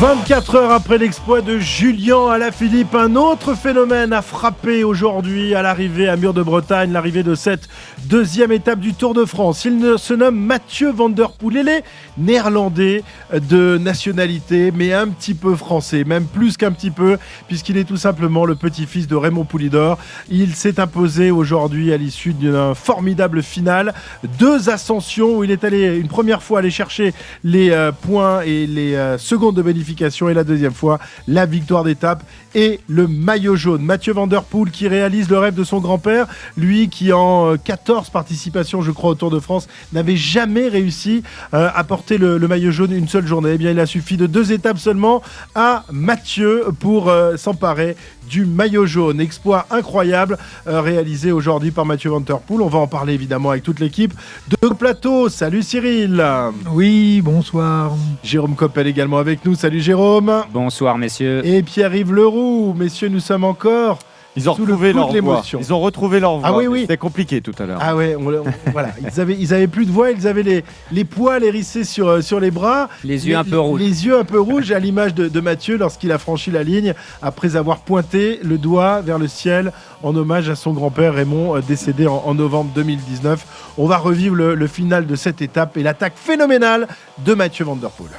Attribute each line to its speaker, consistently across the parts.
Speaker 1: 24 heures après l'exploit de Julien Alaphilippe, un autre phénomène a frappé aujourd'hui à l'arrivée à Mur de Bretagne, l'arrivée de cette deuxième étape du Tour de France. Il se nomme Mathieu Van Der Poel. Il est néerlandais de nationalité, mais un petit peu français, même plus qu'un petit peu, puisqu'il est tout simplement le petit-fils de Raymond Poulidor. Il s'est imposé aujourd'hui à l'issue d'une formidable finale. Deux ascensions où il est allé une première fois aller chercher les euh, points et les euh, secondes de et la deuxième fois la victoire d'étape et le maillot jaune. Mathieu Van Der Poel qui réalise le rêve de son grand-père, lui qui en 14 euh, participations je crois au Tour de France n'avait jamais réussi euh, à porter le, maillot jaune une seule journée. Eh bien il a suffi de deux étapes seulement à Mathieu pour euh, s'emparer du maillot jaune. Exploit incroyable réalisé aujourd'hui par Mathieu Van Der Poel. On va en parler évidemment avec toute l'équipe de plateau. Salut Cyril.
Speaker 2: Oui, bonsoir.
Speaker 1: Jérôme Coppel également avec nous. Salut Jérôme.
Speaker 3: Bonsoir messieurs.
Speaker 1: Et Pierre-Yves Leroux. Messieurs, nous sommes encore
Speaker 4: ils ont retrouvé leur voix. Ils ont retrouvé leur voix.
Speaker 1: Ah oui, oui.
Speaker 4: C'était compliqué tout à l'heure.
Speaker 1: Ah ouais, voilà. Ils avaient, ils avaient plus de voix. Ils avaient les, les poils hérissés sur, euh, sur les bras.
Speaker 3: Les yeux un peu rouges.
Speaker 1: Les yeux un peu rouges, à l'image de, Mathieu lorsqu'il a franchi la ligne après avoir pointé le doigt vers le ciel en hommage à son grand-père Raymond, euh, décédé en, novembre 2019. On va revivre le, le final de cette étape et l'attaque phénoménale de Mathieu Van Der Poel.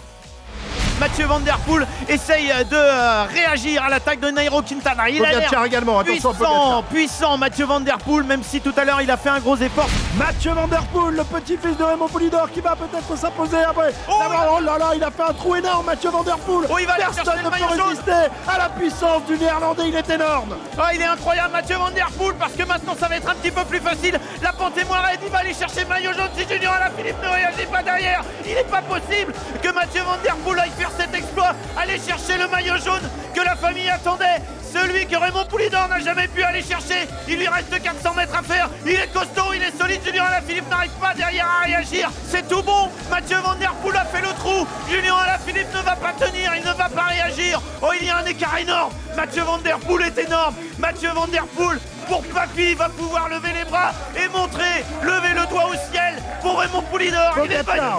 Speaker 5: Mathieu Van Der Poel essaye de euh, réagir à l'attaque de Nairo Quintana.
Speaker 1: Il a l'air également.
Speaker 5: puissant, puissant Mathieu Van Der Poel, même si tout à l'heure il a fait un gros effort.
Speaker 1: Mathieu Van Der Poel, le petit-fils de Raymond Poulidor qui va peut-être s'imposer après. Oh, oh, là là, il a fait un trou énorme, Mathieu Van Der Poel.
Speaker 5: Oh, il va
Speaker 1: Personne ne peut résister à la puissance du Néerlandais, il est énorme.
Speaker 5: Oh, il est incroyable, Mathieu Van Der Poel, parce que maintenant ça va être un petit peu plus facile. La pente est moins raide, il va aller chercher maillot jaune. Si Junior la Philippe ne réagit pas derrière, il n'est pas possible que Mathieu Van Der Poel aille faire cet exploit aller chercher le maillot jaune que la famille attendait. Celui que Raymond Poulidor n'a jamais pu aller chercher. Il lui reste 400 mètres à faire. Il est costaud, il est solide. Julien Alaphilippe n'arrive pas derrière à réagir. C'est tout bon. Mathieu Van Der Poel a fait le trou. Julien Alaphilippe ne va pas tenir. Il ne va pas réagir. Oh, il y a un écart énorme. Mathieu Van Der Poel est énorme. Mathieu Van Der Poel pour Papy va pouvoir lever les bras et montrer, lever le doigt au ciel pour Raymond Poulidor.
Speaker 1: Il est pas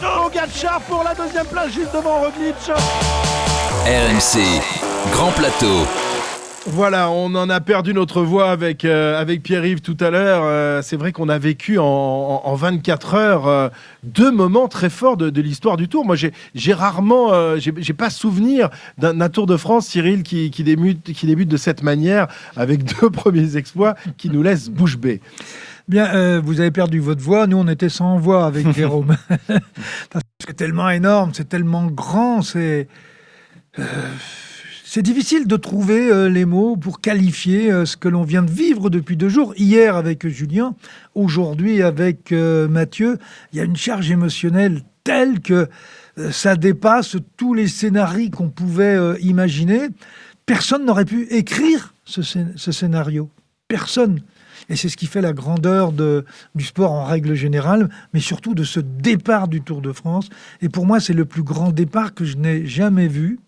Speaker 1: pour la deuxième place juste devant Roglic.
Speaker 6: RMC, Grand Plateau.
Speaker 1: Voilà, on en a perdu notre voix avec, euh, avec Pierre-Yves tout à l'heure. Euh, c'est vrai qu'on a vécu en, 24 heures euh, deux moments très forts de, l'histoire du Tour. Moi, j'ai rarement, j'ai pas souvenir d'un Tour de France, Cyril, qui, qui, débute, qui débute de cette manière, avec deux premiers exploits qui nous laissent bouche bée.
Speaker 2: Bien, vous avez perdu votre voix. Nous, on était sans voix avec Jérôme. c'est tellement énorme, c'est tellement grand, c'est. C'est difficile de trouver euh, les mots pour qualifier euh, ce que l'on vient de vivre depuis deux jours. Hier avec Julien, aujourd'hui avec euh, Mathieu, il y a une charge émotionnelle telle que ça dépasse tous les scénarios qu'on pouvait imaginer. Personne n'aurait pu écrire ce, scénario. Personne. Et c'est ce qui fait la grandeur de, du sport en règle générale, mais surtout de ce départ du Tour de France. Et pour moi, c'est le plus grand départ que je n'ai jamais vu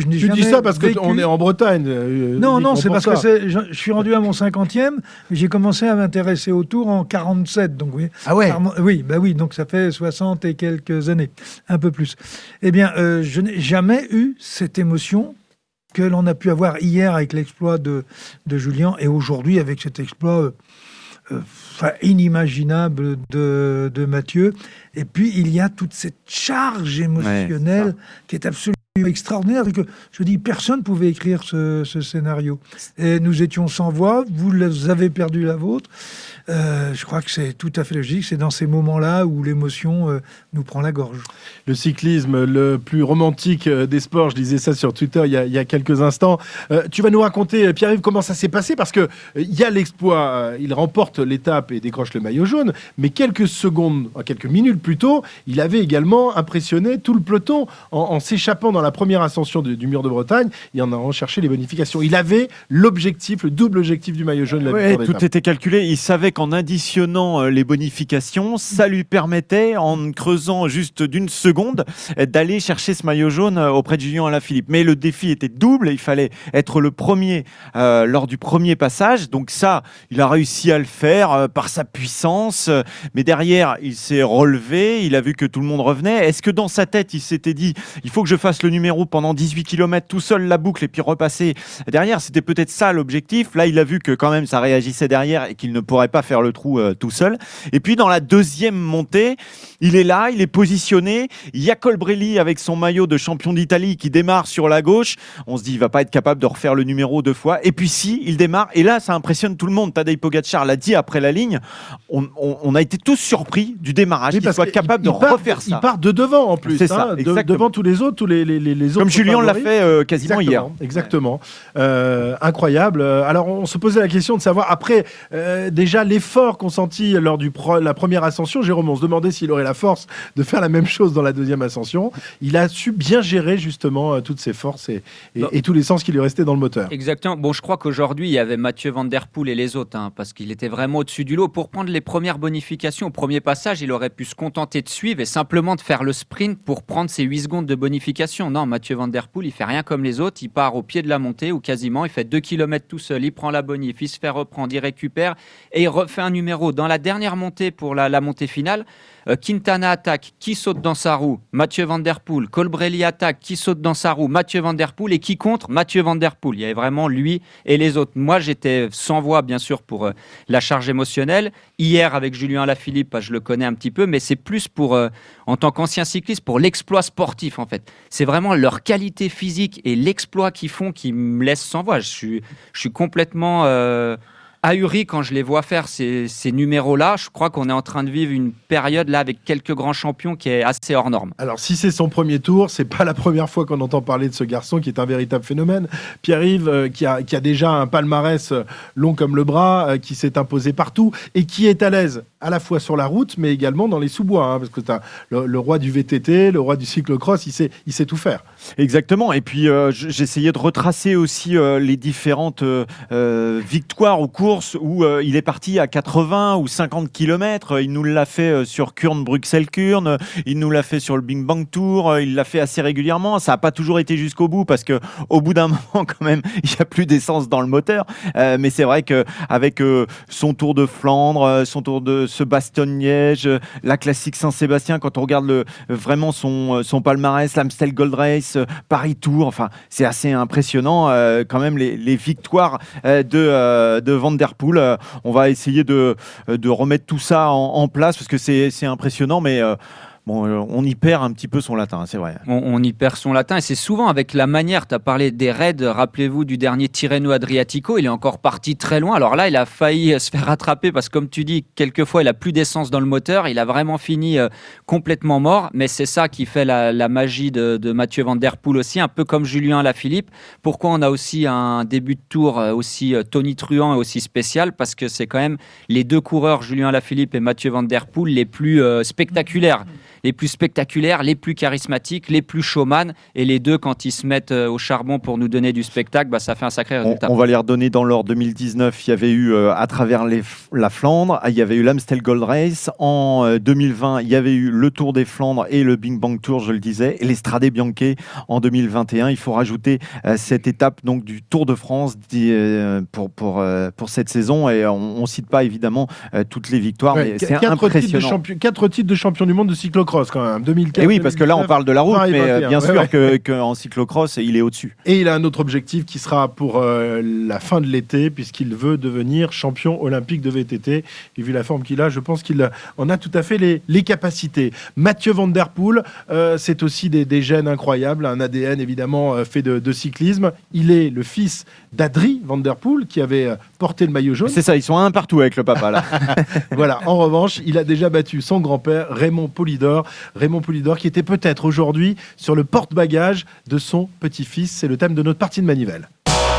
Speaker 1: je n'ai dis ça parce qu'on est en Bretagne.
Speaker 2: Euh, non, non, c'est parce que je, suis rendu à mon 50e, mais j'ai commencé à m'intéresser au Tour en 47. Donc, oui,
Speaker 1: ah ouais
Speaker 2: Oui, bah oui, donc ça fait 60 et quelques années, un peu plus. Eh bien, euh, je n'ai jamais eu cette émotion que l'on a pu avoir hier avec l'exploit de, de Julien et aujourd'hui avec cet exploit euh, inimaginable de, de, Mathieu. Et puis, il y a toute cette charge émotionnelle qui est absolument extraordinaire que je dis personne pouvait écrire ce, ce, scénario. Et nous étions sans voix vous avez perdu la vôtre euh, je crois que c'est tout à fait logique. C'est dans ces moments-là où l'émotion euh, nous prend la gorge.
Speaker 1: Le cyclisme, le plus romantique euh, des sports, je disais ça sur Twitter il y a, quelques instants. tu vas nous raconter, Pierre-Yves, comment ça s'est passé? Parce qu'il il y a l'exploit, il remporte l'étape et décroche le maillot jaune, mais quelques secondes, quelques minutes plus tôt, il avait également impressionné tout le peloton en, s'échappant dans la première ascension du mur de Bretagne, il en a recherché les bonifications. Il avait l'objectif, le double objectif du maillot jaune.
Speaker 5: La tout était calculé. Il savait qu'en additionnant euh, les bonifications, ça lui permettait, en creusant juste d'une seconde, d'aller chercher ce maillot jaune euh, auprès de Julien Alaphilippe. Mais le défi était double. Il fallait être le premier euh, lors du premier passage. Donc ça, il a réussi à le faire par sa puissance. Mais derrière, il s'est relevé. Il a vu que tout le monde revenait. Est-ce que dans sa tête, il s'était dit, il faut que je fasse le numéro pendant 18 km tout seul la boucle et puis repasser derrière? C'était peut-être ça l'objectif. Là, il a vu que quand même ça réagissait derrière et qu'il ne pourrait pas faire le trou euh, tout seul. Et puis dans la deuxième montée, il est là, il est positionné. Il y a Colbrelli avec son maillot de champion d'Italie qui démarre sur la gauche. On se dit, il va pas être capable de refaire le numéro deux fois. Et puis si, il démarre. Et là, ça impressionne tout le monde. Tadej Pogacar l'a dit après la ligne. On, a été tous surpris du démarrage, qu'il soit capable de refaire ça.
Speaker 1: Il part de devant en plus, hein, devant tous les autres, tous les, les, les autres.
Speaker 5: Comme Julien l'a fait euh, quasiment
Speaker 1: hier. Exactement. Euh, incroyable. Alors on se posait la question de savoir après euh, déjà l'effort consenti lors de la première ascension. Jérôme, on se demandait s'il aurait la force de faire la même chose dans la deuxième ascension. Il a su bien gérer justement toutes ses forces et, et, tous les sens qui lui restaient dans le moteur.
Speaker 3: Exactement. Bon, je crois qu'aujourd'hui il y avait Mathieu Van Der Poel et les autres, hein, parce qu'il était vraiment au-dessus du lot pour prendre les premières bonifications. Au premier passage, il aurait pu se contenter de suivre et simplement de faire le sprint pour prendre ses 8 secondes de bonification. Non, Mathieu Van Der Poel, il fait rien comme les autres. Il part au pied de la montée ou quasiment. Il fait 2 km tout seul. Il prend la bonif, il se fait reprendre, il récupère et il refait un numéro. Dans la dernière montée pour la montée finale, euh, Quintana attaque, qui saute dans sa roue? Mathieu Van Der Poel. Colbrelli attaque, qui saute dans sa roue? Mathieu Van Der Poel. Et qui contre? Mathieu Van Der Poel. Il y avait vraiment lui et les autres. Moi, j'étais sans voix, bien sûr, pour euh, la charge émotionnelle. Hier, avec Julien Lafilippe, je le connais un petit peu, mais c'est plus pour, euh, en tant qu'ancien cycliste, pour l'exploit sportif, en fait. C'est vraiment leur qualité physique et l'exploit qu'ils font qui me laisse sans voix. Je suis, je suis complètement ahuri quand je les vois faire ces, numéros-là. Je crois qu'on est en train de vivre une période là avec quelques grands champions qui est assez hors norme.
Speaker 1: Alors si c'est son premier tour, c'est pas la première fois qu'on entend parler de ce garçon qui est un véritable phénomène. Pierre-Yves euh, qui, a, déjà un palmarès euh, long comme le bras, euh, qui s'est imposé partout et qui est à l'aise à la fois sur la route mais également dans les sous-bois. Hein, parce que le, roi du VTT, le roi du cyclocross, il sait, il sait tout faire.
Speaker 5: Exactement. Et puis j'essayais de retracer aussi les différentes victoires au cours où euh, il est parti à 80 ou 50 km. Il nous l'a fait euh, sur Kurn, Bruxelles-Kurn. Il nous l'a fait sur le Bing Bang Tour. Il l'a fait assez régulièrement. Ça n'a pas toujours été jusqu'au bout parce que au bout d'un moment, quand même, il n'y a plus d'essence dans le moteur. Euh, mais c'est vrai qu'avec son Tour de Flandre, son Tour de ce Bastogne-Liège, la classique Saint-Sébastien, quand on regarde le, vraiment son, son palmarès, l'Amstel Gold Race, Paris Tour, enfin, c'est assez impressionnant quand même les, les victoires de, de euh, on va essayer de, de remettre tout ça en, place parce que c'est impressionnant, mais euh, Euh, on y perd un petit peu son latin, c'est vrai.
Speaker 3: On, y perd son latin et c'est souvent avec la manière. Tu as parlé des raids, rappelez-vous du dernier Tirreno Adriatico, il est encore parti très loin. Alors là, il a failli se faire rattraper parce que, comme tu dis, quelquefois, il a plus d'essence dans le moteur. Il a vraiment fini euh, complètement mort. Mais c'est ça qui fait la, magie de, Mathieu Van Der Poel aussi, un peu comme Julien Lafilippe. Pourquoi on a aussi un début de tour euh, aussi tonitruant et aussi spécial? Parce que c'est quand même les deux coureurs, Julien Lafilippe et Mathieu Van Der Poel, les plus spectaculaires les plus spectaculaires, les plus charismatiques, les plus showman. Et les deux, quand ils se mettent euh, au charbon pour nous donner du spectacle, bah, ça fait un sacré résultat.
Speaker 5: On, va les redonner dans l'ordre 2019. Il y avait eu euh, à travers les, la Flandre, il y avait eu l'Amstel Gold Race. En 2020, euh, il y avait eu le Tour des Flandres et le Bing Bang Tour, je le disais, et l'Estrade Bianche en 2021. Il faut rajouter cette étape donc du Tour de France pour, pour, pour cette saison. Et on ne cite pas évidemment toutes les victoires, mais c'est impressionnant.
Speaker 1: quatre titres de champion du monde de cyclocross quand même. 2004.
Speaker 5: Et oui, parce que là, on parle de la route, mais euh, bien sûr qu'en cyclocross, il est au-dessus.
Speaker 1: Et il a un autre objectif qui sera pour euh, la fin de l'été, puisqu'il veut devenir champion olympique de VTT. Et vu la forme qu'il a, je pense qu'il en a tout à fait les, les capacités. Mathieu Van Der Poel, euh, c'est aussi des, des, gènes incroyables, un ADN évidemment fait de, de cyclisme. Il est le fils d'Adri Van Der Poel, qui avait porté le maillot jaune.
Speaker 5: C'est ça, ils sont un partout avec le papa là.
Speaker 1: voilà, en revanche, il a déjà battu son grand-père, Raymond Polidor, Raymond Poulidor, qui était peut-être aujourd'hui sur le porte-bagages de son petit-fils. C'est le thème de notre partie de manivelle.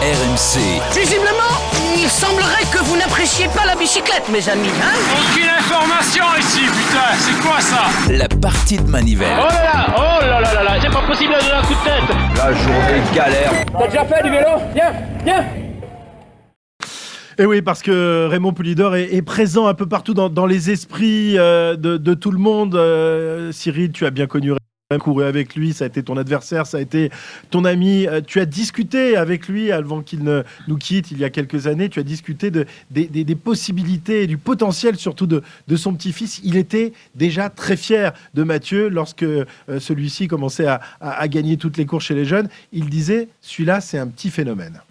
Speaker 6: RMC.
Speaker 7: Visiblement, il semblerait que vous n'appréciez pas la bicyclette, mes amis. Hein
Speaker 8: Aucune information ici, putain, c'est quoi ça
Speaker 6: La partie de manivelle.
Speaker 9: Oh là là, oh là là là là, c'est pas possible de donner un coup de tête.
Speaker 6: La journée galère.
Speaker 7: T'as déjà fait du vélo Viens, viens
Speaker 1: Et oui, parce que Raymond Poulidor est, présent un peu partout dans, les esprits euh, de, tout le monde. Euh, Cyril, tu as bien connu Raymond, couru avec lui, ça a été ton adversaire, ça a été ton ami. Euh, tu as discuté avec lui avant qu'il ne nous quitte il y a quelques années. Tu as discuté de, des, possibilités et du potentiel surtout de, son petit-fils. Il était déjà très fier de Mathieu lorsque celui-ci commençait à- à gagner toutes les courses chez les jeunes. Il disait, celui-là, c'est un petit phénomène.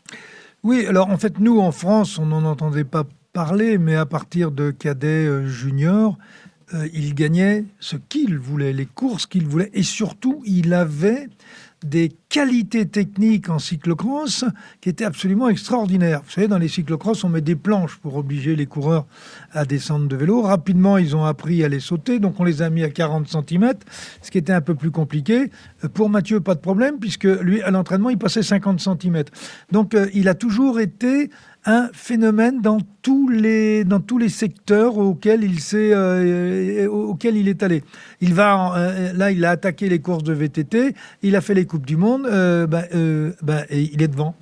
Speaker 2: Oui, alors en fait, nous, en France, on n'en entendait pas parler, mais à partir de cadet euh, junior, euh, il gagnait ce qu'il voulait, les courses qu'il voulait, et surtout, il avait des qualités techniques en cyclocross qui étaient absolument extraordinaires. Vous savez, dans les cyclocross, on met des planches pour obliger les coureurs à descendre de vélo. Rapidement, ils ont appris à les sauter, donc on les a mis à 40 cm, ce qui était un peu plus compliqué. Euh, Pour Mathieu, pas de problème, puisque lui, à l'entraînement, il passait 50 cm. Donc, euh, il a toujours été un phénomène dans tous les, dans tous les secteurs auxquels il, s'est, euh, auxquels il est allé. Il va, là, il a attaqué les courses de VTT, il a fait les Coupes du Monde, euh, bah, euh, bah, il est devant.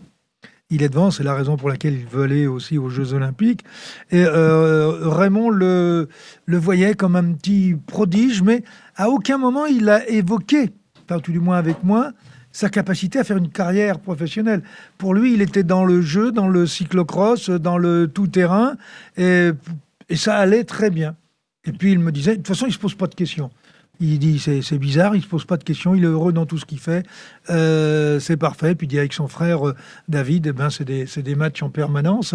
Speaker 2: Il est devant, c'est la raison pour laquelle il veut aller aussi aux Jeux Olympiques. Et euh, Raymond le, voyait comme un petit prodige, mais à aucun moment il a évoqué, pas tout du moins avec moi, sa capacité à faire une carrière professionnelle. Pour lui, il était dans le jeu, dans le cyclocross, dans le tout-terrain, et, et ça allait très bien. Et puis il me disait, de toute façon, il se pose pas de questions. Il dit, c'est bizarre, il se pose pas de questions, il est heureux dans tout ce qu'il fait, Euh, c'est parfait. Puis il dit avec son frère euh, David, eh ben, c'est des, des matchs en permanence.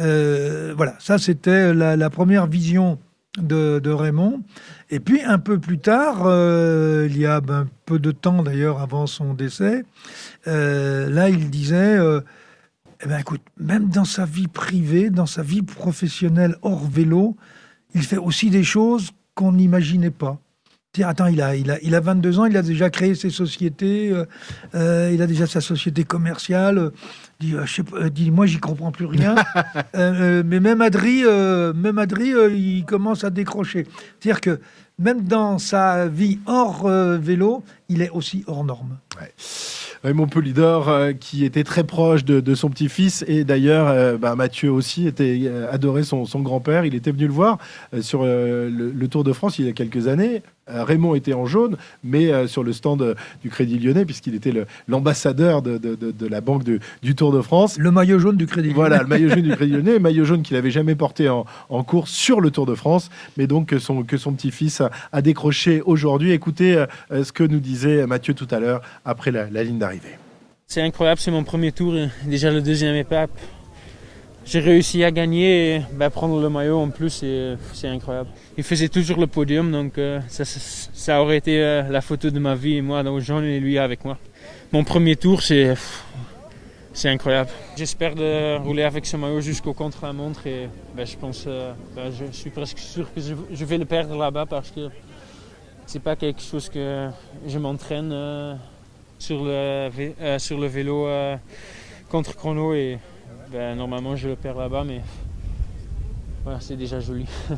Speaker 2: Euh, voilà, ça c'était la, première vision de, Raymond. Et puis un peu plus tard, il y a ben, peu de temps d'ailleurs avant son décès, là il disait, eh ben, écoute, même dans sa vie privée, dans sa vie professionnelle hors vélo, il fait aussi des choses qu'on n'imaginait pas. Attends, il a, il, a, il a 22 ans, il a déjà créé ses sociétés, euh, euh, il a déjà sa société commerciale. euh, dit, euh, je sais pas, euh, dit, moi, j'y comprends plus rien. Euh, mais même Adri, même Adri il commence à décrocher. C'est-à-dire que même dans sa vie hors vélo, il est aussi hors norme.
Speaker 1: Raymond Polidor, euh, qui était très proche de, de son petit-fils, et d'ailleurs, euh, bah, Mathieu aussi était euh, adoré son, son grand-père. Il était venu le voir sur le, le Tour de France il y a quelques années. Euh, Raymond était en jaune, mais euh, sur le stand euh, du Crédit Lyonnais, puisqu'il était l'ambassadeur de, de- de- de la banque de- du Tour de France.
Speaker 2: Le maillot jaune du Crédit
Speaker 1: Voilà,
Speaker 2: Lyonnais.
Speaker 1: le maillot jaune du Crédit Lyonnais, maillot jaune qu'il n'avait jamais porté en, en course sur le Tour de France, mais donc que son, que son petit-fils a, a décroché aujourd'hui. Écoutez ce que nous disait Mathieu tout à l'heure après la, la ligne d'arrivée.
Speaker 10: C'est incroyable, c'est mon premier tour, déjà le deuxième étape. J'ai réussi à gagner et ben, prendre le maillot en plus, c'est incroyable. Il faisait toujours le podium, donc euh, ça, aurait été euh, la photo de ma vie, et moi le jaune et lui avec moi. Mon premier tour, c'est incroyable. J'espère de rouler avec ce maillot jusqu'au contre-la-montre et ben, je pense, euh, ben, je suis presque sûr que je, vais le perdre là-bas parce que c'est pas quelque chose que je m'entraîne. sur le, sur le vélo contre chrono et ben, normalement je le perds là-bas mais c'est déjà joli.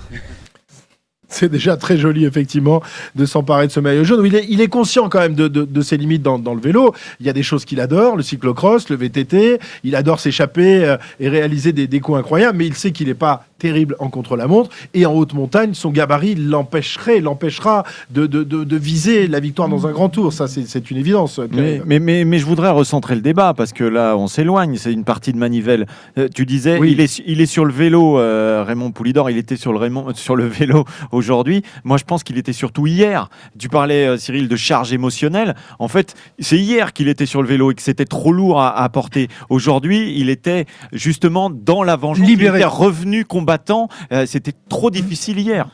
Speaker 1: C'est déjà très joli, effectivement, de s'emparer de ce maillot jaune. Il est, conscient quand même de, ses limites dans, dans le vélo. Il y a des choses qu'il adore, le cyclocross, le VTT. Il adore s'échapper euh, et réaliser des, des coups incroyables, mais il sait qu'il n'est pas terrible en contre-la-montre. Et en haute montagne, son gabarit l'empêcherait, l'empêchera de, de- de- de viser la victoire dans un grand tour. Ça, c'est une évidence.
Speaker 5: Mais, mais, mais, mais je voudrais recentrer le débat parce que là, on s'éloigne. C'est une partie de manivelle. Euh, tu disais,
Speaker 1: Oui.
Speaker 5: il, est, il est sur le vélo, euh, Raymond Poulidor. Il était sur le, Raymond, sur le vélo aujourd'hui. Moi, je pense qu'il était surtout hier. Tu parlais, euh, Cyril, de charge émotionnelle. En fait, c'est hier qu'il était sur le vélo et que c'était trop lourd à, à porter. Aujourd'hui, il était justement dans la vengeance.
Speaker 2: Libéré.
Speaker 5: Il était revenu combattant. Euh, c'était trop difficile hier.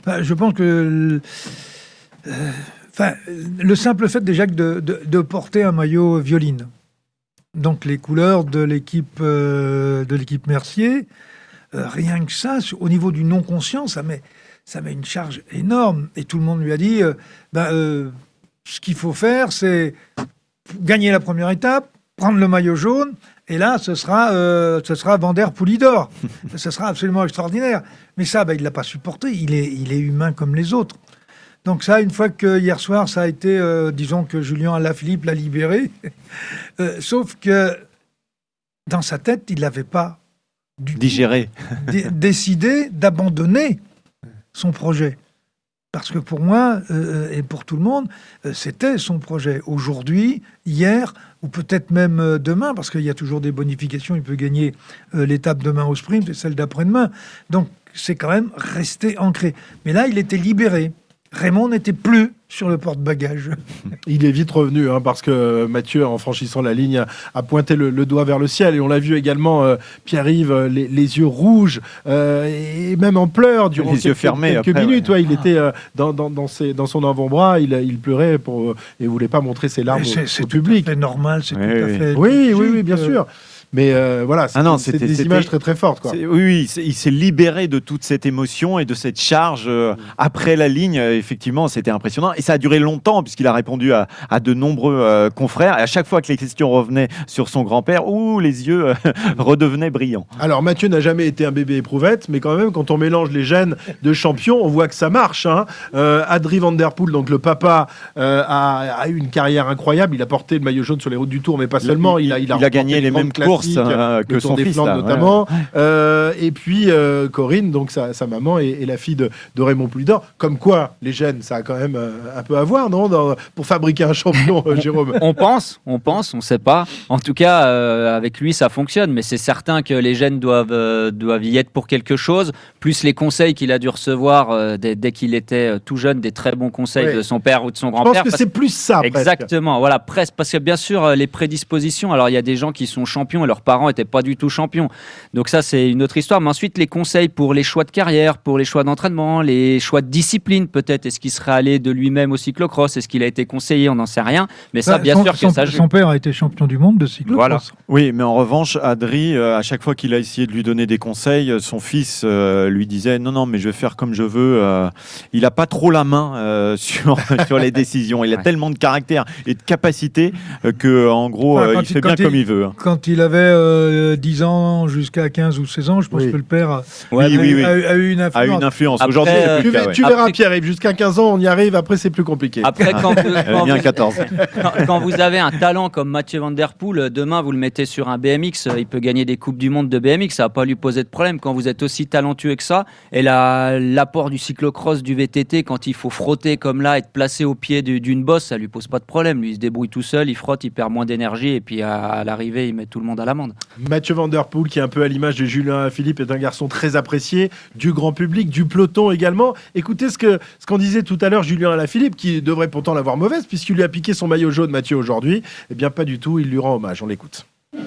Speaker 2: Enfin, je pense que le, euh, enfin, le simple fait déjà que de, de- de porter un maillot violine, donc les couleurs de l'équipe euh, de l'équipe Mercier, euh, rien que ça, au niveau du non-conscient, ça met, ça met une charge énorme. Et tout le monde lui a dit, euh, ben, euh, ce qu'il faut faire, c'est gagner la première étape, prendre le maillot jaune. Et là, ce sera, euh, ce sera Vander Poulidor. ce sera absolument extraordinaire. Mais ça, bah, il ne l'a pas supporté. Il est, il est humain comme les autres. Donc ça, une fois que hier soir, ça a été, euh, disons que Julien Alaphilippe l'a libéré, euh, sauf que dans sa tête, il n'avait pas du
Speaker 5: Digéré.
Speaker 2: dé- décidé d'abandonner son projet. Parce que pour moi, euh, et pour tout le monde, euh, c'était son projet. Aujourd'hui, hier, ou peut-être même euh, demain, parce qu'il y a toujours des bonifications, il peut gagner euh, l'étape demain au sprint et celle d'après-demain. Donc c'est quand même resté ancré. Mais là, il était libéré. Raymond n'était plus sur le porte-bagages.
Speaker 1: Il est vite revenu hein, parce que Mathieu, en franchissant la ligne, a, pointé le, le doigt vers le ciel. Et on l'a vu également, euh, Pierre-Yves, euh, les, les yeux rouges euh, et même en pleurs durant
Speaker 5: Les
Speaker 1: quelques,
Speaker 5: yeux fermés
Speaker 1: quelques
Speaker 5: après,
Speaker 1: minutes.
Speaker 5: ouais.
Speaker 1: ouais, il était euh, dans, dans, dans, ses- dans son avant-bras, il, il pleurait pour, et voulait pas montrer ses larmes au, public.
Speaker 2: C'est normal, c'est
Speaker 5: Oui,
Speaker 2: tout à fait.
Speaker 1: Oui, oui, oui, bien
Speaker 2: euh,
Speaker 1: sûr. Mais euh, voilà, c'est
Speaker 5: Ah
Speaker 1: c'est
Speaker 5: c'était-
Speaker 1: des images très très fortes. Quoi.
Speaker 5: Oui, il s'est- libéré de toute cette émotion et de cette charge euh, après la ligne. Euh, Effectivement, c'était impressionnant. Et ça a duré longtemps puisqu'il a répondu à, à de nombreux euh, confrères. Et à chaque fois que les questions revenaient sur son grand-père, ouh, les yeux redevenaient brillants.
Speaker 1: Alors Mathieu n'a jamais été un bébé éprouvette, mais quand même quand on mélange les gènes de champions, on voit que ça marche. Hein. Adri Van Der Poel, donc le papa, a, a eu une carrière incroyable. Il a porté le maillot jaune sur les routes du Tour, mais pas seulement.
Speaker 5: il-
Speaker 1: Il a, il a,
Speaker 5: il a gagné les mêmes courses, euh,
Speaker 1: le
Speaker 5: que
Speaker 1: Tour
Speaker 5: son
Speaker 1: des
Speaker 5: fils,
Speaker 1: Flandres
Speaker 5: là,
Speaker 1: notamment. Euh, et puis euh, Corinne, donc sa, sa maman et, et la fille de, de Raymond Poulidor. Comme quoi, les gènes, ça a quand même euh, un peu à voir, non, dans- pour fabriquer un champion, euh, Jérôme.
Speaker 3: On pense, on pense, on sait pas. En tout cas, euh, avec lui, ça fonctionne. Mais c'est certain que les gènes doivent, euh, doivent y être pour quelque chose. Plus les conseils qu'il a dû recevoir euh, dès, dès qu'il était tout jeune, des très bons conseils
Speaker 1: Ouais.
Speaker 3: de son père ou de son
Speaker 1: Je pense
Speaker 3: grand-père.
Speaker 1: que c'est plus ça. presque.
Speaker 3: Exactement, voilà, presque. Parce que bien sûr, les prédispositions, alors il y a des gens qui sont champions et leurs parents n'étaient pas du tout champions. Donc ça, c'est une autre histoire. Mais ensuite, les conseils pour les choix de carrière, pour les choix d'entraînement, les choix de discipline, peut-être. Est-ce qu'il serait allé de lui-même au cyclocross? Est-ce qu'il a été conseillé? On n'en sait rien. Mais ça,
Speaker 2: Bah,
Speaker 3: bien
Speaker 2: son,
Speaker 3: sûr que
Speaker 2: son-
Speaker 3: ça joue.
Speaker 2: son père a été champion du monde de cyclocross.
Speaker 3: Voilà.
Speaker 5: Oui, mais en revanche, Adri, euh, à chaque fois qu'il a essayé de lui donner des conseils, euh, son fils euh, lui disait non, non, mais je vais faire comme je veux. euh, il n'a pas trop la main euh, sur, sur les décisions. Il a
Speaker 3: Ouais.
Speaker 5: tellement de caractère et de capacité euh, que, en gros,
Speaker 2: Enfin,
Speaker 5: euh, il
Speaker 2: il-
Speaker 5: fait bien
Speaker 2: il-
Speaker 5: comme il veut. hein.
Speaker 2: Quand il avait euh, 10 ans jusqu'à 15 ou 16 ans, je pense
Speaker 1: Oui.
Speaker 2: que le père a,
Speaker 3: Ouais,
Speaker 5: Oui,
Speaker 2: a
Speaker 5: oui,
Speaker 2: eu-
Speaker 5: oui.
Speaker 2: a eu- a eu une
Speaker 5: A
Speaker 2: influence.
Speaker 5: une influence.
Speaker 3: Après,
Speaker 5: Aujourd'hui, c'est
Speaker 3: euh,
Speaker 5: plus
Speaker 1: Tu,
Speaker 5: cas. ouais.
Speaker 1: tu verras,
Speaker 3: Après-
Speaker 1: Pierre-Yves, jusqu'à 15 ans, on y arrive. Après, c'est plus compliqué.
Speaker 3: Après, quand vous, quand vous-
Speaker 5: 14.
Speaker 3: quand, quand vous avez un talent comme Mathieu Van Der Poel, euh, demain vous le mettez sur un BMX, euh, il peut gagner des coupes du monde de BMX, ça va pas lui poser de problème. Quand vous êtes aussi talentueux que ça, et la- l'apport du cyclocross, du VTT, quand il faut frotter comme là, être placé au pied du- d'une bosse, ça lui pose pas de problème. Lui, il se débrouille tout seul, il frotte, il perd moins d'énergie, et puis à, à l'arrivée, il met tout le monde à l'amende.
Speaker 1: Mathieu Van Der Poel, qui est un peu à l'image de Julien Philippe, est un garçon très apprécié du grand public, du peloton également. Écoutez ce que ce qu'on disait tout à l'heure, Julien Alaphilippe, qui devrait pourtant l'avoir mauvaise, puisqu'il lui a piqué son maillot jaune, Mathieu, aujourd'hui. Eh bien, pas du tout, il lui rend hommage. On l'écoute.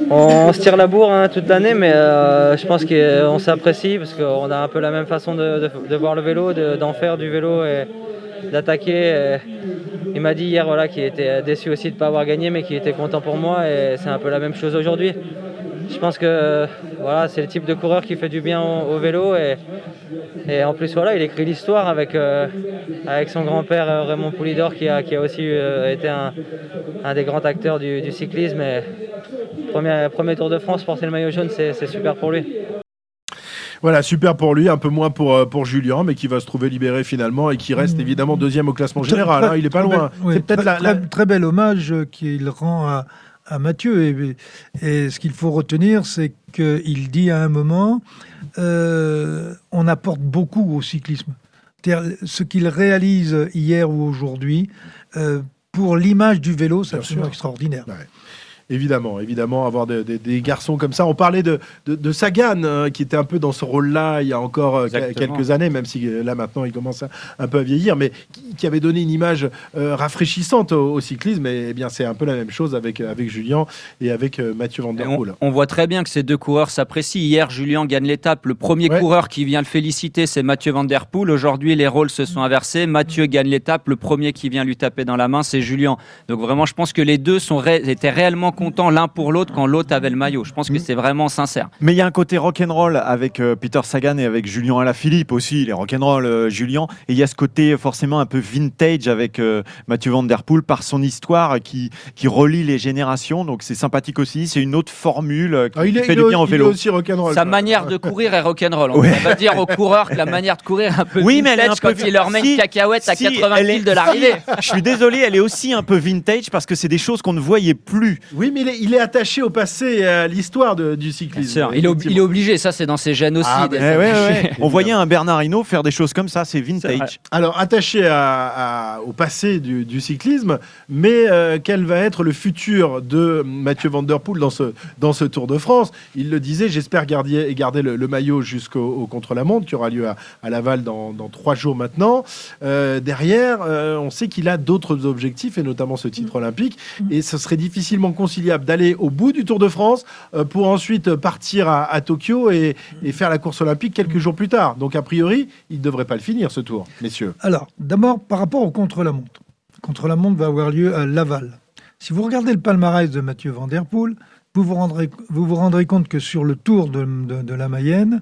Speaker 11: On se tire la bourre hein, toute l'année, mais euh, je pense qu'on s'apprécie parce qu'on a un peu la même façon de, de- de voir le vélo, de- d'en faire du vélo et d'attaquer. Il m'a dit hier voilà, qu'il était déçu aussi de ne pas avoir gagné, mais qu'il était content pour moi et c'est un peu la même chose aujourd'hui. Je pense que voilà, c'est le type de coureur qui fait du bien au, vélo et, en plus voilà, il écrit l'histoire avec, euh, son grand-père euh, Raymond Poulidor qui a, aussi euh, été un, des grands acteurs du, cyclisme. Et premier, premier Tour de France, porter le maillot jaune, c'est super pour lui.
Speaker 1: Voilà, super pour lui, un peu moins pour, euh, pour Julien, mais qui va se trouver libéré finalement et qui reste évidemment deuxième au classement général. hein. il est pas loin.
Speaker 2: bel- oui,
Speaker 1: C'est peut-être la, la-
Speaker 2: très- très bel hommage euh, qu'il rend à, à Mathieu. Et, et ce qu'il faut retenir, c'est qu'il dit à un moment euh, on apporte beaucoup au cyclisme. Ce qu'il réalise hier ou aujourd'hui, euh, pour l'image du vélo, c'est absolument
Speaker 1: sûr.
Speaker 2: extraordinaire.
Speaker 1: Évidemment, évidemment, avoir des, garçons comme ça. On parlait de, de, Sagan, hein, qui était un peu dans ce rôle-là il y a encore euh,
Speaker 3: Exactement.
Speaker 1: quelques années, même si euh, là maintenant il commence un peu à vieillir, mais qui, qui avait donné une image euh, rafraîchissante au, au cyclisme. Et, eh bien, c'est un peu la même chose avec, avec Julien et avec euh, Mathieu Van Der
Speaker 3: on,
Speaker 1: Poel.
Speaker 3: on voit très bien que ces deux coureurs s'apprécient. Hier, Julien gagne l'étape. Le premier
Speaker 1: Ouais.
Speaker 3: coureur qui vient le féliciter, c'est Mathieu Van Der Poel. Aujourd'hui, les rôles se sont inversés. Mathieu gagne l'étape. Le premier qui vient lui taper dans la main, c'est Julien. Donc vraiment, je pense que les deux sont ré- étaient réellement contents l'un pour l'autre quand l'autre avait le maillot. Je pense que c'est vraiment sincère.
Speaker 5: Mais il y a un côté rock'n'roll avec euh, Peter Sagan et avec Julien Alaphilippe aussi. Il est rock'n'roll, euh, Julien. Et il y a ce côté forcément un peu vintage avec euh, Mathieu Van Der Poel par son histoire qui, qui relie les générations. Donc c'est sympathique aussi. C'est une autre formule euh, qui
Speaker 1: Ah, il est,
Speaker 5: fait
Speaker 1: il
Speaker 5: du bien au
Speaker 1: il est
Speaker 5: vélo.
Speaker 1: aussi rock'n'roll.
Speaker 3: Sa
Speaker 1: quoi.
Speaker 3: manière de courir est rock'n'roll. On
Speaker 5: Ouais.
Speaker 3: va dire aux coureurs que la manière de courir est un peu
Speaker 5: Oui, mais elle est
Speaker 3: vintage
Speaker 5: un peu
Speaker 3: quand il leur met
Speaker 5: si-
Speaker 3: une cacahuète à
Speaker 5: si,
Speaker 3: 80
Speaker 5: elle est-
Speaker 3: piles de l'arrivée.
Speaker 5: Je suis désolé, elle est aussi un peu vintage parce que c'est des choses qu'on ne voyait plus.
Speaker 1: Oui, mais il est, il est attaché au passé et à l'histoire de- du
Speaker 3: Bien
Speaker 1: cyclisme.
Speaker 3: sûr. Il est, ob- il est obligé, ça c'est dans ses gènes aussi.
Speaker 1: Ah,
Speaker 5: ouais, ouais. On voyait un Bernard Hinault faire des choses comme ça, c'est vintage.
Speaker 1: Alors, attaché à- à- au passé du, du cyclisme, mais euh, quel va être le futur de Mathieu Van Der Poel dans ce, dans ce Tour de France? Il le disait, j'espère garder, garder le, le maillot jusqu'au au contre-la-montre qui aura lieu à, à Laval dans, dans trois jours maintenant. Euh, derrière, euh, on sait qu'il a d'autres objectifs, et notamment ce titre olympique, et ce serait difficilement d'aller au bout du Tour de France euh, pour ensuite partir à, Tokyo et, faire la course olympique quelques jours plus tard. Donc, a priori, il ne devrait pas le finir, ce Tour, messieurs.
Speaker 2: Alors, d'abord, par rapport au contre-la-montre. Contre-la-montre va avoir lieu à Laval. Si vous regardez le palmarès de Mathieu Van Poel, vous vous rendrez, compte que sur le tour de la Mayenne,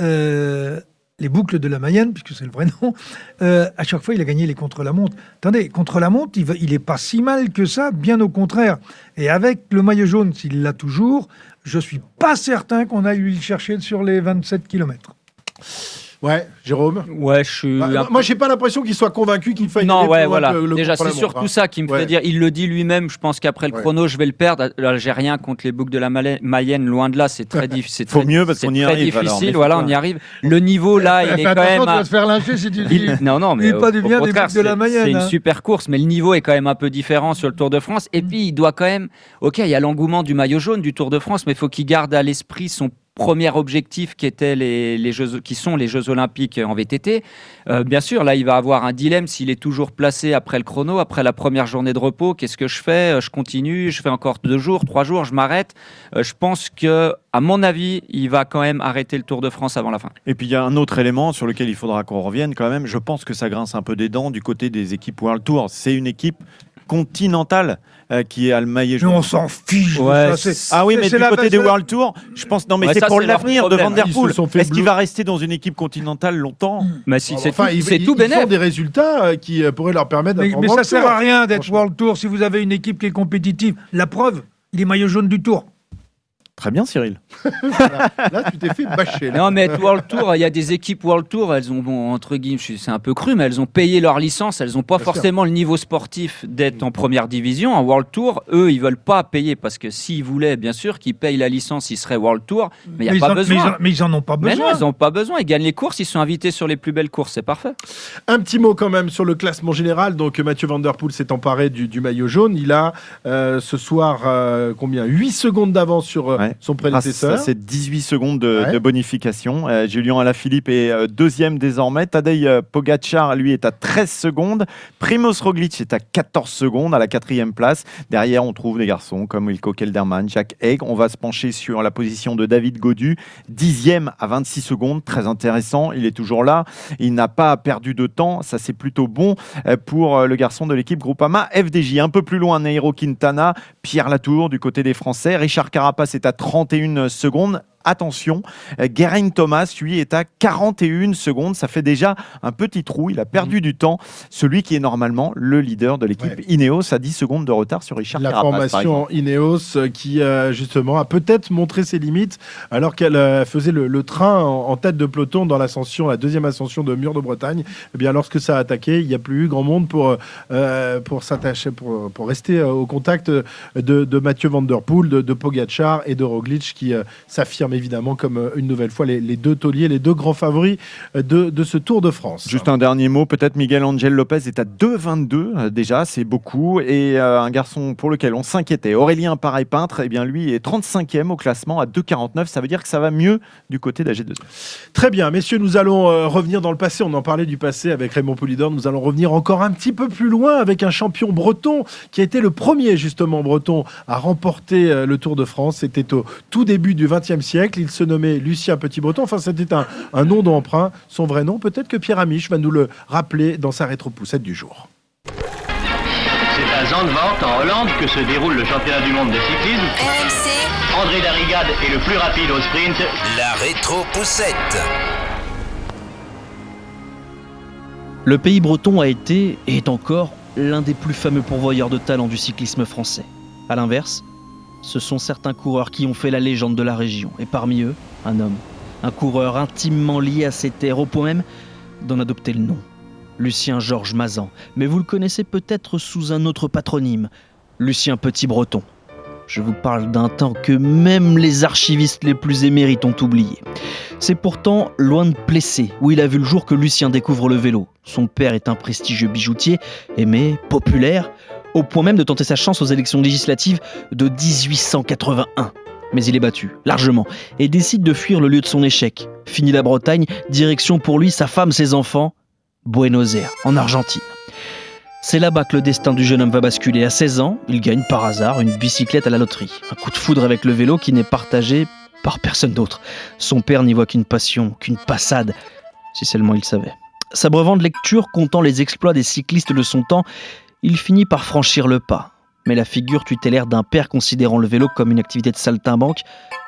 Speaker 2: euh, les boucles de la Mayenne, puisque c'est le vrai nom, euh, à chaque fois, il a gagné les contre-la-montre. Attendez, contre-la-montre, il, va- il est pas si mal que ça, bien au contraire. Et avec le maillot jaune, s'il l'a toujours, je suis pas certain qu'on aille lui le chercher sur les 27 km.
Speaker 1: Ouais, Jérôme
Speaker 3: Ouais, je suis.
Speaker 1: Bah, moi,
Speaker 3: peu-
Speaker 1: Moi, j'ai pas l'impression qu'il soit convaincu qu'il faille.
Speaker 3: Non, ouais, voilà.
Speaker 1: le
Speaker 3: Déjà, c'est surtout
Speaker 1: hein.
Speaker 3: ça qui me
Speaker 1: Ouais.
Speaker 3: fait dire. Il le dit lui-même. Je pense qu'après le
Speaker 1: Ouais.
Speaker 3: chrono, je vais le perdre. Là, j'ai rien contre les boucles de la Mayenne. Loin de là, c'est très difficile.
Speaker 5: Faut mieux parce
Speaker 3: c'est
Speaker 5: qu'on y
Speaker 3: très
Speaker 5: arrive, alors,
Speaker 3: difficile.
Speaker 5: méfie-toi.
Speaker 3: voilà, on y arrive. Le niveau là, il est quand
Speaker 2: attention,
Speaker 3: même.
Speaker 2: tu vas te faire lyncher si tu dis.
Speaker 3: Il- Non, non, mais
Speaker 2: Il est
Speaker 3: au,
Speaker 2: pas du bien des boucles de la
Speaker 3: c'est-
Speaker 2: Mayenne,
Speaker 3: C'est une
Speaker 2: hein.
Speaker 3: super course, mais le niveau est quand même un peu différent sur le Tour de France. Et puis, il doit quand même. Ok, il y a l'engouement du maillot jaune du Tour de France, mais il faut qu'il garde à l'esprit son premier objectif qui était les, jeux qui sont les Jeux Olympiques en VTT. Euh, bien sûr, là, il va avoir un dilemme s'il est toujours placé après le chrono, après la première journée de repos. Qu'est-ce que je fais? Euh, Je continue, je fais encore deux jours, trois jours, je m'arrête. Euh, je pense que, à mon avis, il va quand même arrêter le Tour de France avant la fin.
Speaker 5: Et puis il y a un autre élément sur lequel il faudra qu'on revienne quand même. Je pense que ça grince un peu des dents du côté des équipes World Tour. C'est une équipe continentale euh, qui est à le maillet
Speaker 2: Mais
Speaker 5: jaune.
Speaker 2: on s'en fiche.
Speaker 3: Ouais,
Speaker 2: ça,
Speaker 5: Ah oui, mais
Speaker 2: c'est
Speaker 5: du côté
Speaker 2: base
Speaker 5: des
Speaker 2: de-
Speaker 5: World Tour, je pense non, mais
Speaker 3: Ouais,
Speaker 5: c'est pour l'avenir de
Speaker 3: problème.
Speaker 5: Van Der Poel. Est-ce qu'il va rester dans une équipe continentale longtemps?
Speaker 3: Mais si, c'est
Speaker 1: Enfin,
Speaker 3: tout,
Speaker 1: ils,
Speaker 3: tout
Speaker 1: ils des résultats euh, qui euh, pourraient leur permettre
Speaker 2: Mais, mais ça sert à rien d'être. World Tour si vous avez une équipe qui est compétitive. La preuve, il est maillot jaune du Tour.
Speaker 5: Très bien, Cyril.
Speaker 1: Là, tu t'es fait bâcher. là.
Speaker 3: Non, mais World Tour, il y a des équipes World Tour, elles ont, bon, entre guillemets, c'est un peu cru, mais elles ont payé leur licence, elles n'ont pas
Speaker 1: Bien
Speaker 3: forcément le niveau sportif d'être en première division. En World Tour, eux, ils veulent pas payer parce que s'ils voulaient, bien sûr, qu'ils payent la licence, ils seraient World Tour, mais il n'y a
Speaker 2: ils
Speaker 3: pas
Speaker 2: en- mais ils
Speaker 3: besoin.
Speaker 2: en- mais ils en ont pas
Speaker 3: Mais non,
Speaker 2: besoin.
Speaker 3: ils n'ont pas besoin. Ils gagnent les courses, ils sont invités sur les plus belles courses, c'est parfait.
Speaker 1: Un petit mot quand même sur le classement général. Donc Mathieu Van Der Poel s'est emparé du, du maillot jaune. Il a euh, ce soir euh, combien? 8 secondes d'avance sur euh,
Speaker 5: Ouais.
Speaker 1: son prédécesseur.
Speaker 5: ça, c'est 18 secondes de,
Speaker 1: Ouais.
Speaker 5: de bonification. Euh, Julien Alaphilippe est euh, deuxième désormais. Tadej euh, Pogacar, lui, est à 13 secondes. Primoz Roglic est à 14 secondes, à la quatrième place. Derrière, on trouve des garçons comme Wilco Kelderman, Jack Haig. On va se pencher sur la position de David Godu, dixième à 26 secondes. Très intéressant. Il est toujours là. Il n'a pas perdu de temps. Ça, c'est plutôt bon euh, pour le garçon de l'équipe Groupama FDJ. Un peu plus loin, Nairo Quintana, Pierre Latour du côté des Français. Richard Carapace est à 31 secondes. Attention, euh, Geraint Thomas, lui, est à 41 secondes. Ça fait déjà un petit trou. Il a perdu du temps. Celui qui est normalement le leader de l'équipe
Speaker 1: Ouais.
Speaker 5: Ineos a 10 secondes de retard sur Richard
Speaker 1: La formation Ineos euh, qui euh, justement a peut-être montré ses limites alors qu'elle euh, faisait le, le train en, en tête de peloton dans l'ascension, la deuxième ascension de Mur de Bretagne. Eh bien, lorsque ça a attaqué, il n'y a plus eu grand monde pour euh, pour s'attacher, pour, pour rester au contact de, de Mathieu Van Der Poel, de, de Pogacar et de Roglic qui s'affirment évidemment comme euh, une nouvelle fois les, les deux tauliers, les deux grands favoris euh, de, de ce Tour de France.
Speaker 5: Juste un dernier mot, peut-être Miguel Angel Lopez est à 2,22 euh, déjà, c'est beaucoup. Et euh, un garçon pour lequel on s'inquiétait, Aurélien Pareil Peintre, eh bien lui est 35e au classement à 2,49. Ça veut dire que ça va mieux du côté d'AG2.
Speaker 1: Très bien, messieurs, nous allons euh, revenir dans le passé. On en parlait du passé avec Raymond Poulidor. Nous allons revenir encore un petit peu plus loin avec un champion breton qui a été le premier, justement, breton à remporter euh, le Tour de France. C'était au tout début du XXe siècle. Il se nommait Lucien Petit-Breton. Enfin, c'était un, un nom d'emprunt. Son vrai nom, peut-être que Pierre Amiche va nous le rappeler dans sa rétro-poussette du jour.
Speaker 12: C'est à Zandvoort, en Hollande, que se déroule le championnat du monde de cyclisme.
Speaker 13: RMC.
Speaker 12: André Darrigade est le plus rapide au sprint.
Speaker 6: La rétro-poussette.
Speaker 14: Le pays breton a été, et est encore, l'un des plus fameux pourvoyeurs de talent du cyclisme français. A l'inverse, ce sont certains coureurs qui ont fait la légende de la région, et parmi eux, un homme, un coureur intimement lié à ces terres, au point même d'en adopter le nom. Lucien Georges Mazan, mais vous le connaissez peut-être sous un autre patronyme, Lucien Petit-Breton. Je vous parle d'un temps que même les archivistes les plus émérites ont oublié. C'est pourtant loin de Plessé, où il a vu le jour que Lucien découvre le vélo. Son père est un prestigieux bijoutier, aimé, populaire, au point même de tenter sa chance aux élections législatives de 1881. Mais il est battu, largement, et décide de fuir le lieu de son échec. Fini la Bretagne, direction pour lui, sa femme, ses enfants, Buenos Aires, en Argentine. C'est là-bas que le destin du jeune homme va basculer. À 16 ans, il gagne par hasard une bicyclette à la loterie. Un coup de foudre avec le vélo qui n'est partagé par personne d'autre. Son père n'y voit qu'une passion, qu'une passade, si seulement il savait. S'abreuvant de lectures comptant les exploits des cyclistes de son temps, il finit par franchir le pas. Mais la figure tutélaire d'un père considérant le vélo comme une activité de saltimbanque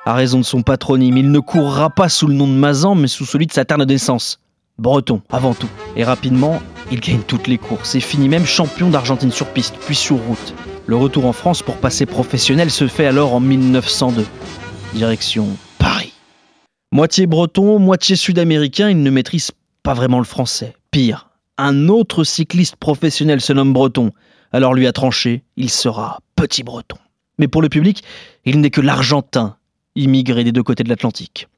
Speaker 14: a raison de son patronyme. Il ne courra pas sous le nom de Mazan, mais sous celui de sa terre de naissance. Breton, avant tout. Et rapidement, il gagne toutes les courses et finit même champion d'Argentine sur piste, puis sur route. Le retour en France pour passer professionnel se fait alors en 1902. Direction Paris. Moitié breton, moitié sud-américain, il ne maîtrise pas vraiment le français. Pire, un autre cycliste professionnel se nomme Breton. Alors lui a tranché, il sera petit breton. Mais pour le public, il n'est que l'Argentin, immigré des deux côtés de l'Atlantique.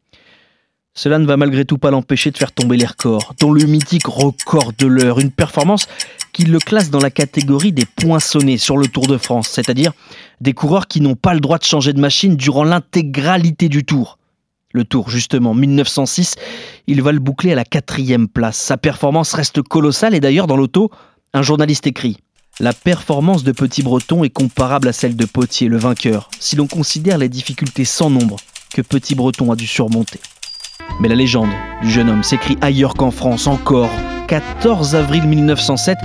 Speaker 14: Cela ne va malgré tout pas l'empêcher de faire tomber les records, dont le mythique record de l'heure, une performance qui le classe dans la catégorie des poinçonnés sur le Tour de France, c'est-à-dire des coureurs qui n'ont pas le droit de changer de machine durant l'intégralité du tour. Le tour, justement, 1906, il va le boucler à la quatrième place. Sa performance reste colossale et d'ailleurs dans l'auto, un journaliste écrit La performance de Petit Breton est comparable à celle de Potier, le vainqueur, si l'on considère les difficultés sans nombre que Petit Breton a dû surmonter. Mais la légende du jeune homme s'écrit ailleurs qu'en France encore. 14 avril 1907,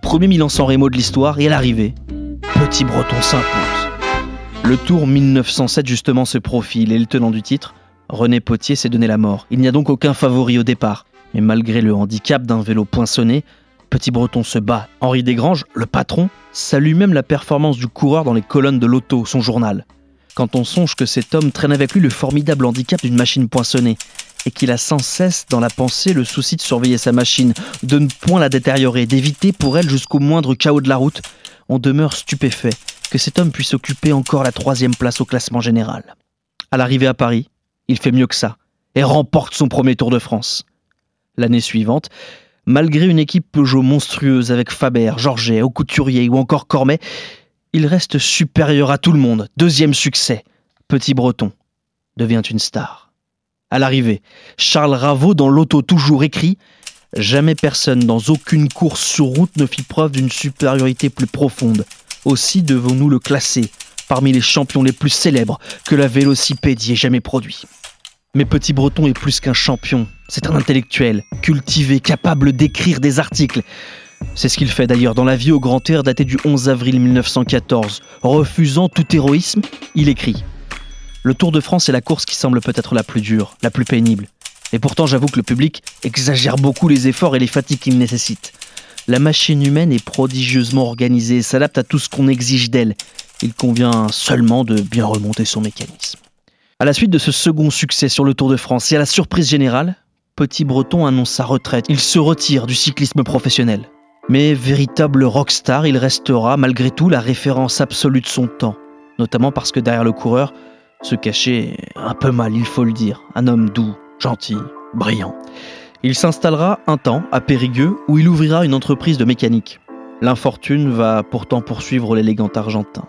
Speaker 14: premier Milan-San Remo de l'histoire, et à l'arrivée, Petit Breton s'impose. Le Tour 1907 justement se profile et le tenant du titre, René Potier s'est donné la mort. Il n'y a donc aucun favori au départ. Mais malgré le handicap d'un vélo poinçonné, Petit Breton se bat. Henri Desgranges, le patron, salue même la performance du coureur dans les colonnes de l'auto, son journal. Quand on songe que cet homme traîne avec lui le formidable handicap d'une machine poinçonnée, et qu'il a sans cesse dans la pensée le souci de surveiller sa machine, de ne point la détériorer, d'éviter pour elle jusqu'au moindre chaos de la route, on demeure stupéfait que cet homme puisse occuper encore la troisième place au classement général. À l'arrivée à Paris, il fait mieux que ça et remporte son premier Tour de France. L'année suivante, malgré une équipe Peugeot monstrueuse avec Faber, Georget, Couturier ou encore Cormet, il reste supérieur à tout le monde. Deuxième succès. Petit Breton devient une star. À l'arrivée, Charles Raveau dans l'auto toujours écrit Jamais personne dans aucune course sur route ne fit preuve d'une supériorité plus profonde. Aussi devons-nous le classer parmi les champions les plus célèbres que la vélocipédie ait jamais produit. Mais Petit Breton est plus qu'un champion, c'est un intellectuel, cultivé, capable d'écrire des articles. C'est ce qu'il fait d'ailleurs dans La vie au grand air datée du 11 avril 1914. Refusant tout héroïsme, il écrit Le Tour de France est la course qui semble peut-être la plus dure, la plus pénible. Et pourtant j'avoue que le public exagère beaucoup les efforts et les fatigues qu'il nécessite. La machine humaine est prodigieusement organisée et s'adapte à tout ce qu'on exige d'elle. Il convient seulement de bien remonter son mécanisme. À la suite de ce second succès sur le Tour de France et à la surprise générale, Petit Breton annonce sa retraite. Il se retire du cyclisme professionnel. Mais véritable rockstar, il restera malgré tout la référence absolue de son temps. Notamment parce que derrière le coureur se cachait un peu mal, il faut le dire, un homme doux, gentil, brillant. Il s'installera un temps à Périgueux où il ouvrira une entreprise de mécanique. L'infortune va pourtant poursuivre l'élégant argentin.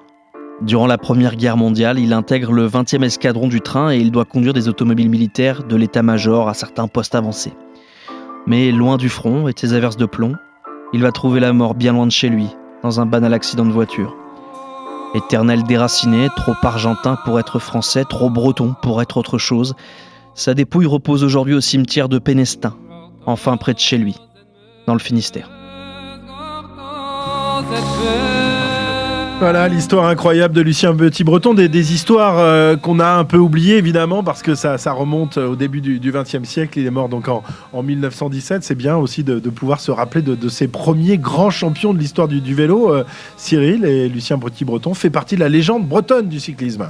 Speaker 14: Durant la Première Guerre mondiale, il intègre le 20e escadron du train et il doit conduire des automobiles militaires de l'état-major à certains postes avancés. Mais loin du front et de ses averses de plomb, il va trouver la mort bien loin de chez lui, dans un banal accident de voiture. Éternel déraciné, trop argentin pour être français, trop breton pour être autre chose, sa dépouille repose aujourd'hui au cimetière de Pénestin, enfin près de chez lui, dans le Finistère.
Speaker 1: Voilà l'histoire incroyable de Lucien Petit-Breton, des, des histoires euh, qu'on a un peu oubliées évidemment parce que ça, remonte au début du XXe siècle. Il est mort donc en, en 1917. C'est bien aussi de, pouvoir se rappeler de, de, ces premiers grands champions de l'histoire du, vélo. Euh, Cyril et Lucien Petit-Breton fait partie de la légende bretonne du cyclisme.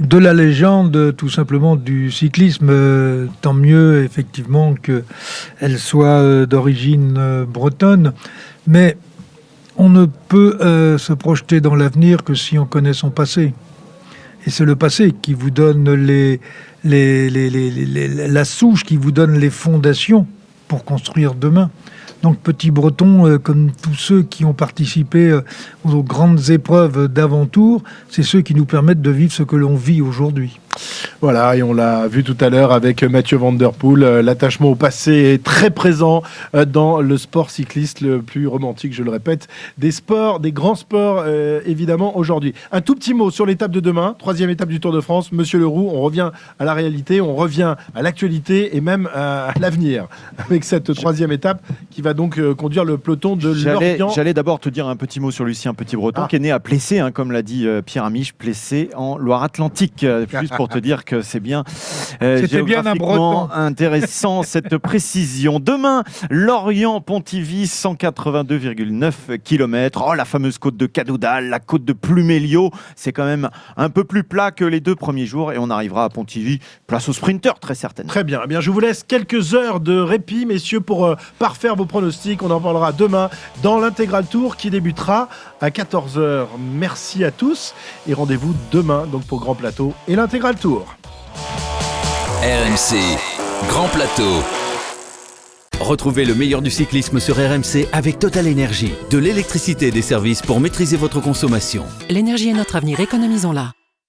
Speaker 2: De la légende, tout simplement, du cyclisme, euh, tant mieux effectivement qu'elle soit euh, d'origine euh, bretonne. Mais on ne peut euh, se projeter dans l'avenir que si on connaît son passé. Et c'est le passé qui vous donne la souche, qui vous donne les fondations pour construire demain. Donc Petit Breton, euh, comme tous ceux qui ont participé euh, aux grandes épreuves d'avant-tour, c'est ceux qui nous permettent de vivre ce que l'on vit aujourd'hui.
Speaker 1: Voilà, et on l'a vu tout à l'heure avec Mathieu Van Der Poel, euh, l'attachement au passé est très présent euh, dans le sport cycliste le plus romantique, je le répète, des sports, des grands sports euh, évidemment aujourd'hui. Un tout petit mot sur l'étape de demain, troisième étape du Tour de France, Monsieur Leroux, on revient à la réalité, on revient à l'actualité et même à l'avenir avec cette troisième étape qui va donc conduire le peloton de Lorient.
Speaker 5: J'allais d'abord te dire un petit mot sur Lucien Petit-Breton ah. qui est né à Plessé, hein, comme l'a dit Pierre Amiche, Plessé en Loire-Atlantique, juste pour te dire que c'est bien,
Speaker 2: euh, bien un
Speaker 5: intéressant cette précision. Demain, Lorient-Pontivy, 182,9 km. Oh, la fameuse côte de Cadoudal, la côte de Plumelio, c'est quand même un peu plus plat que les deux premiers jours et on arrivera à Pontivy, place au sprinter très certainement.
Speaker 1: Très bien, eh bien je vous laisse quelques heures de répit, messieurs, pour euh, parfaire vos pronostics. On en parlera demain dans l'intégral tour qui débutera à 14h. Merci à tous et rendez-vous demain donc pour Grand Plateau et l'intégral tour.
Speaker 6: RMC, Grand Plateau. Retrouvez le meilleur du cyclisme sur RMC avec Total Énergie. De l'électricité et des services pour maîtriser votre consommation.
Speaker 15: L'énergie est notre avenir, économisons-la.